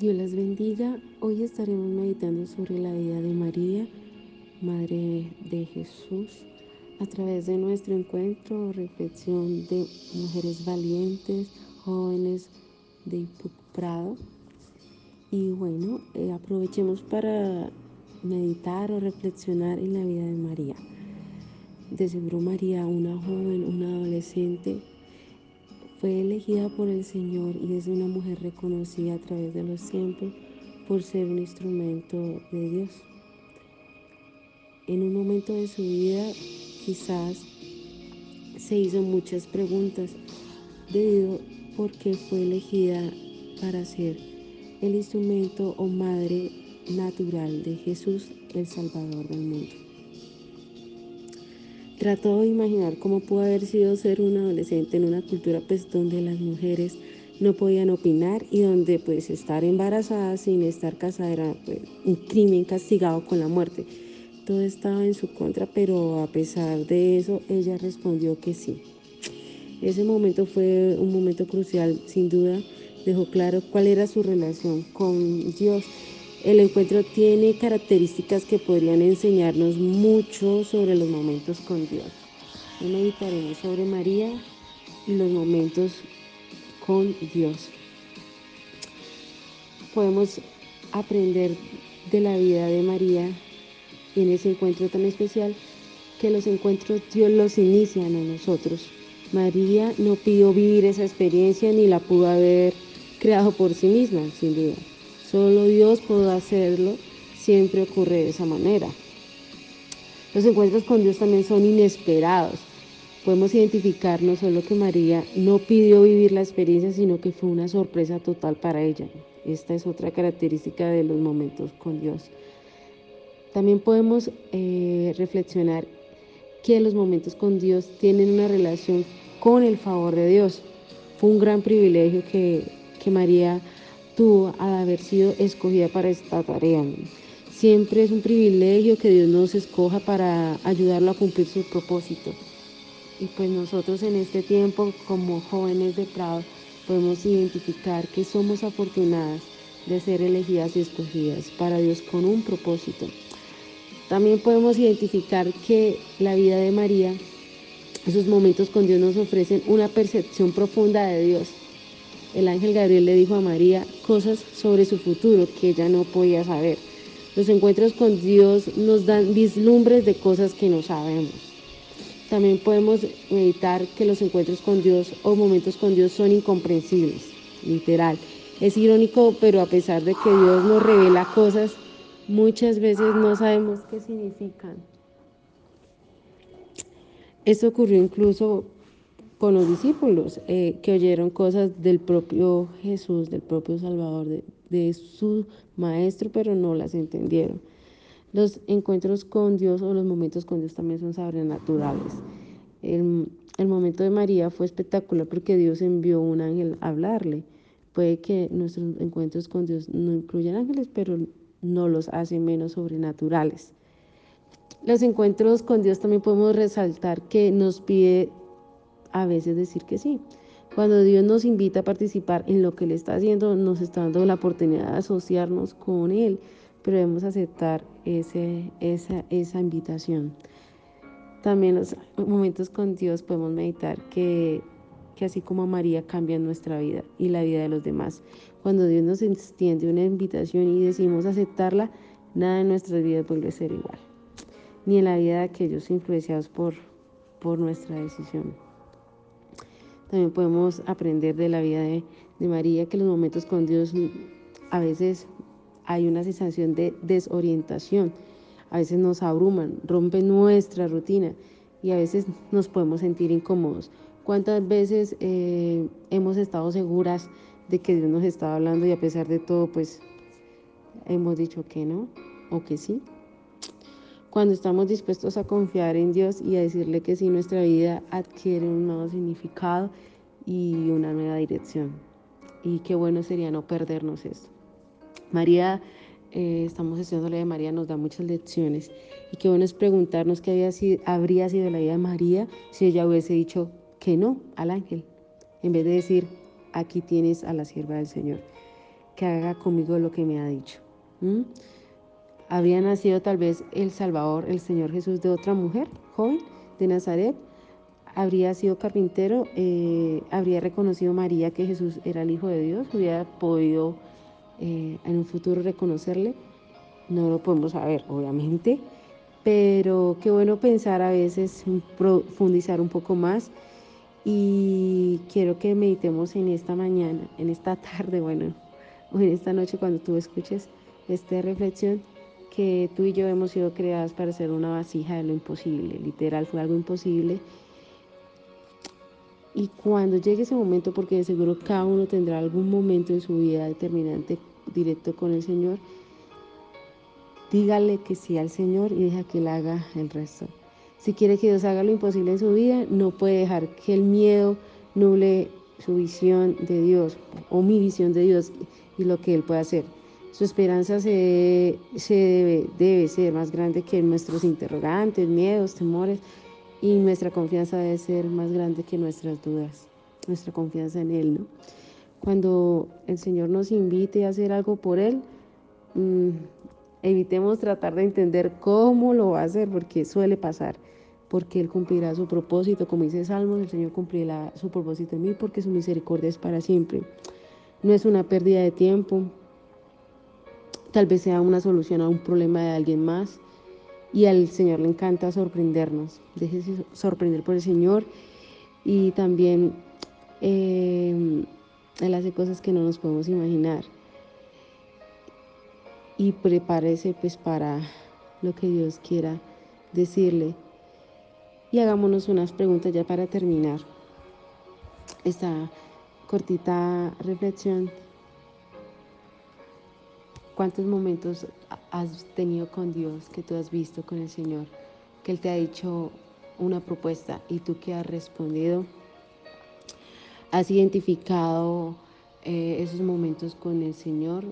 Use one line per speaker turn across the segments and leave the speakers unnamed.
Dios las bendiga. Hoy estaremos meditando sobre la vida de María, Madre de Jesús, a través de nuestro encuentro, reflexión de mujeres valientes, jóvenes de Ipuc Prado. Y bueno, eh, aprovechemos para meditar o reflexionar en la vida de María. De seguro María, una joven, una adolescente, fue elegida por el Señor y es una mujer reconocida a través de los tiempos por ser un instrumento de Dios. En un momento de su vida quizás se hizo muchas preguntas debido por qué fue elegida para ser el instrumento o madre natural de Jesús, el Salvador del mundo. Trató de imaginar cómo pudo haber sido ser una adolescente en una cultura pues donde las mujeres no podían opinar y donde pues estar embarazada sin estar casada era pues, un crimen castigado con la muerte. Todo estaba en su contra, pero a pesar de eso ella respondió que sí. Ese momento fue un momento crucial, sin duda, dejó claro cuál era su relación con Dios el encuentro tiene características que podrían enseñarnos mucho sobre los momentos con Dios. Meditaremos sobre María y los momentos con Dios. Podemos aprender de la vida de María en ese encuentro tan especial que los encuentros Dios los inician a nosotros. María no pidió vivir esa experiencia ni la pudo haber creado por sí misma, sin duda. Solo Dios puede hacerlo, siempre ocurre de esa manera. Los encuentros con Dios también son inesperados. Podemos identificar no solo que María no pidió vivir la experiencia, sino que fue una sorpresa total para ella. Esta es otra característica de los momentos con Dios. También podemos eh, reflexionar que los momentos con Dios tienen una relación con el favor de Dios. Fue un gran privilegio que, que María tuvo al haber sido escogida para esta tarea. Siempre es un privilegio que Dios nos escoja para ayudarlo a cumplir su propósito. Y pues nosotros en este tiempo, como jóvenes de Prado, podemos identificar que somos afortunadas de ser elegidas y escogidas para Dios con un propósito. También podemos identificar que la vida de María, esos momentos con Dios nos ofrecen una percepción profunda de Dios el ángel Gabriel le dijo a María cosas sobre su futuro que ella no podía saber. Los encuentros con Dios nos dan vislumbres de cosas que no sabemos. También podemos meditar que los encuentros con Dios o momentos con Dios son incomprensibles, literal. Es irónico, pero a pesar de que Dios nos revela cosas, muchas veces no sabemos qué significan. Esto ocurrió incluso con los discípulos eh, que oyeron cosas del propio Jesús, del propio Salvador, de, su maestro, pero no las entendieron. Los encuentros con Dios o los momentos con Dios también son sobrenaturales. El, el momento de María fue espectacular porque Dios envió un ángel a hablarle. Puede que nuestros encuentros con Dios no incluyan ángeles, pero no los hacen menos sobrenaturales. Los encuentros con Dios también podemos resaltar que nos pide a veces decir que sí. Cuando Dios nos invita a participar en lo que Él está haciendo, nos está dando la oportunidad de asociarnos con Él, pero debemos aceptar ese, esa, esa invitación. También los momentos con Dios podemos meditar que, que así como María cambia nuestra vida y la vida de los demás. Cuando Dios nos extiende una invitación y decimos aceptarla, nada en nuestras vidas vuelve a ser igual, ni en la vida de aquellos influenciados por, por nuestra decisión. También podemos aprender de la vida de, María que los momentos con Dios a veces hay una sensación de desorientación, a veces nos abruman, rompen nuestra rutina y a veces nos podemos sentir incómodos. ¿Cuántas veces eh, hemos estado seguras de que Dios nos estaba hablando y a pesar de todo, pues hemos dicho que no o que sí? Cuando estamos dispuestos a confiar en Dios y a decirle que sí, nuestra vida adquiere un nuevo significado y una nueva dirección. Y qué bueno sería no perdernos esto. María, eh, estamos estudiando de María, nos da muchas lecciones. Y qué bueno es preguntarnos qué había sido, habría sido la vida de María si ella hubiese dicho que no al ángel, en vez de decir, aquí tienes a la sierva del Señor. que haga conmigo lo que me ha dicho. Había nacido tal vez el Salvador, el Señor Jesús, de otra mujer joven de Nazaret. Habría sido carpintero, eh, habría reconocido María que Jesús era el Hijo de Dios, hubiera podido eh, en un futuro reconocerle. No lo podemos saber, obviamente, pero qué bueno pensar a veces, profundizar un poco más. Y quiero que meditemos en esta mañana, en esta tarde, bueno, o en esta noche cuando tú escuches esta reflexión, que tú y yo hemos sido creadas para ser una vasija de lo imposible. Literal, fue algo imposible. Y cuando llegue ese momento, porque de seguro cada uno tendrá algún momento en su vida determinante directo con el Señor, dígale que sí al Señor y deja que Él haga el resto. Si quiere que Dios haga lo imposible en su vida, no puede dejar que el miedo nuble su visión de Dios o mi visión de Dios y lo que Él puede hacer. Su esperanza se, debe, ser más grande que nuestros interrogantes, miedos, temores y nuestra confianza debe ser más grande que nuestras dudas, nuestra confianza en Él. Cuando el Señor nos invite a hacer algo por Él, mm, evitemos tratar de entender cómo lo va a hacer, porque suele pasar, porque Él cumplirá su propósito, como dice Salmos, el Señor cumplirá su propósito en mí, porque su misericordia es para siempre. No es una pérdida de tiempo, tal vez sea una solución a un problema de alguien más. Y al Señor le encanta sorprendernos. Déjese sorprender por el Señor. Y también eh, Él hace cosas que no nos podemos imaginar. Y prepárese pues para lo que Dios quiera decirle. Y hagámonos unas preguntas ya para terminar esta cortita reflexión. ¿Cuántos momentos has tenido con Dios que tú has visto con el Señor? Que Él te ha dicho una propuesta y tú que has respondido. Has identificado eh, esos momentos con el Señor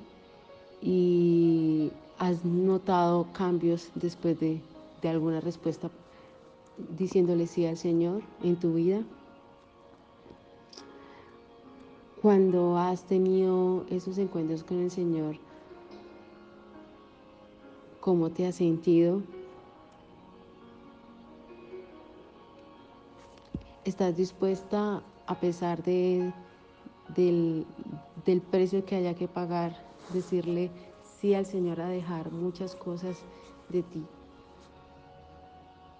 y has notado cambios después de, de alguna respuesta diciéndole sí al Señor en tu vida. Cuando has tenido esos encuentros con el Señor, ¿Cómo te has sentido? ¿Estás dispuesta, a pesar de, del, del precio que haya que pagar, decirle sí al Señor a dejar muchas cosas de ti?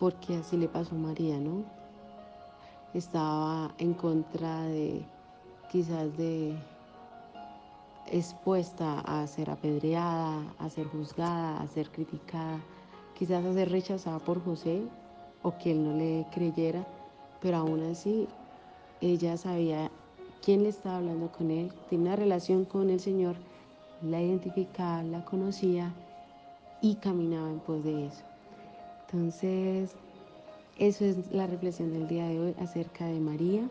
Porque así le pasó a María, ¿no? Estaba en contra de quizás de expuesta a ser apedreada, a ser juzgada, a ser criticada, quizás a ser rechazada por José o que él no le creyera, pero aún así ella sabía quién le estaba hablando con él, tenía una relación con el Señor, la identificaba, la conocía y caminaba en pos de eso. Entonces, eso es la reflexión del día de hoy acerca de María,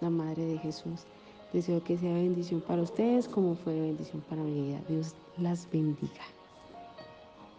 la Madre de Jesús. Deseo que sea bendición para ustedes como fue bendición para mi vida. Dios las bendiga.